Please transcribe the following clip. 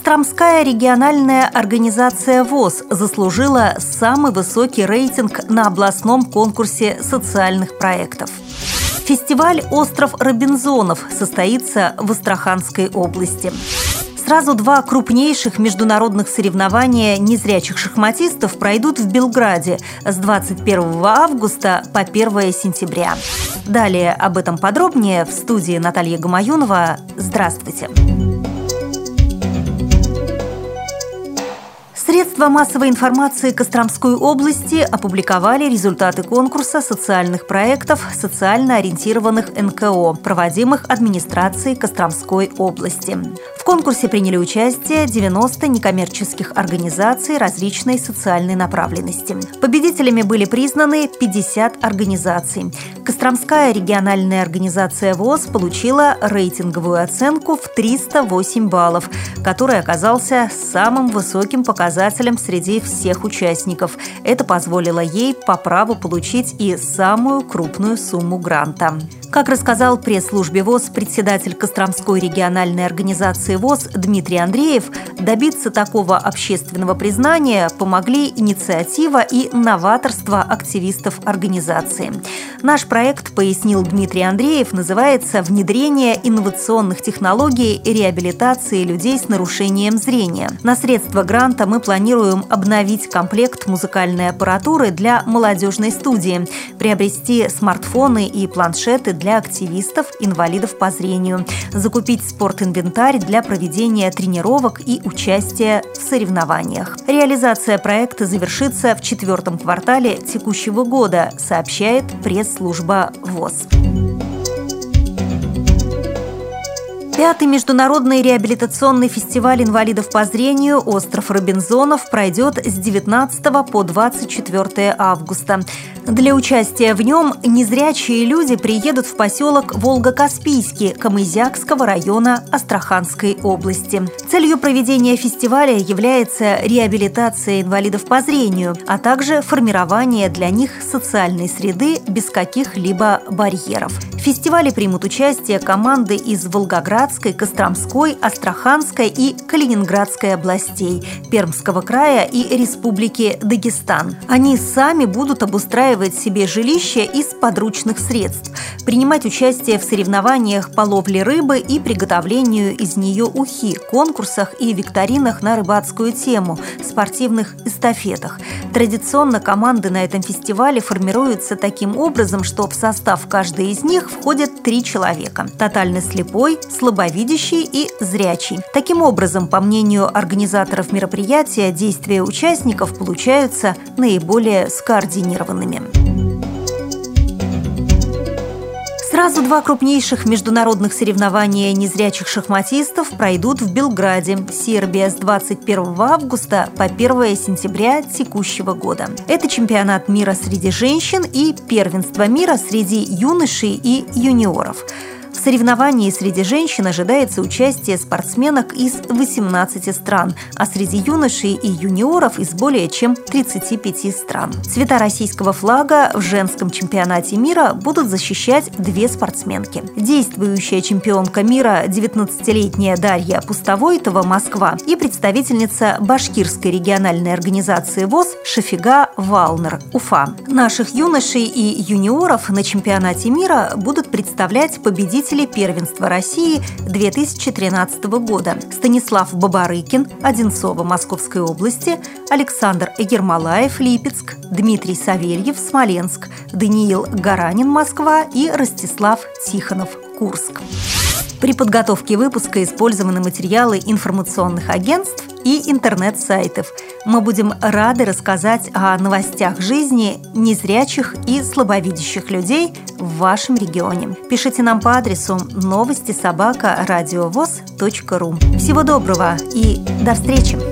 Костромская региональная организация ВОЗ заслужила самый высокий рейтинг на областном конкурсе социальных проектов. Фестиваль «Остров Робинзонов» состоится в Астраханской области. Сразу два крупнейших международных соревнования незрячих шахматистов пройдут в Белграде с 21 августа по 1 сентября. Далее об этом подробнее в студии Наталья Гамаюнова. Здравствуйте! Здравствуйте! Средства массовой информации Костромской области опубликовали результаты конкурса социальных проектов социально ориентированных НКО, проводимых администрацией Костромской области. В конкурсе приняли участие 90 некоммерческих организаций различной социальной направленности. Победителями были признаны 50 организаций. Костромская региональная организация ВОЗ получила рейтинговую оценку в 308 баллов, который оказался самым высоким показателем показателем среди всех участников. Это позволило ей по праву получить и самую крупную сумму гранта. Как рассказал пресс-службе ВОЗ председатель Костромской региональной организации ВОЗ Дмитрий Андреев, добиться такого общественного признания помогли инициатива и новаторство активистов организации. Наш проект, пояснил Дмитрий Андреев, называется «Внедрение инновационных технологий реабилитации людей с нарушением зрения». На средства гранта мы планируем обновить комплект музыкальной аппаратуры для молодежной студии, приобрести смартфоны и планшеты для активистов, инвалидов по зрению, закупить спортинвентарь для проведения тренировок и участия в соревнованиях. Реализация проекта завершится в четвертом квартале текущего года, сообщает пресс-служба ВОЗ. Пятый международный реабилитационный фестиваль инвалидов по зрению «Остров Робинзонов» пройдет с 19 по 24 августа. Для участия в нем незрячие люди приедут в поселок Волго-Каспийский Камызякского района Астраханской области. Целью проведения фестиваля является реабилитация инвалидов по зрению, а также формирование для них социальной среды без каких-либо барьеров. В фестивале примут участие команды из Волгоградской, Костромской, Астраханской и Калининградской областей, Пермского края и Республики Дагестан. Они сами будут обустраивать себе жилище из подручных средств, принимать участие в соревнованиях по ловле рыбы и приготовлению из нее ухи, конкурсах и викторинах на рыбацкую тему, спортивных эстафетах. Традиционно команды на этом фестивале формируются таким образом, что в состав каждой из них входят три человека – тотально слепой, слабовидящий и зрячий. Таким образом, по мнению организаторов мероприятия, действия участников получаются наиболее скоординированными. Сразу два крупнейших международных соревнования незрячих шахматистов пройдут в Белграде, Сербия с 21 августа по 1 сентября текущего года. Это чемпионат мира среди женщин и первенство мира среди юношей и юниоров. Соревновании среди женщин ожидается участие спортсменок из 18 стран, а среди юношей и юниоров из более чем 35 стран. Цвета российского флага в женском чемпионате мира будут защищать две спортсменки. Действующая чемпионка мира 19-летняя Дарья Пустовойтова «Москва» и представительница Башкирской региональной организации ВОЗ Шафига Валнер Уфа. Наших юношей и юниоров на чемпионате мира будут представлять победители победители первенства России 2013 года Станислав Бабарыкин, Одинцова Московской области, Александр Ермолаев, Липецк, Дмитрий Савельев, Смоленск, Даниил Гаранин, Москва и Ростислав Тихонов, Курск. При подготовке выпуска использованы материалы информационных агентств и интернет-сайтов. Мы будем рады рассказать о новостях жизни незрячих и слабовидящих людей в вашем регионе. Пишите нам по адресу новости собака ру. Всего доброго и до встречи!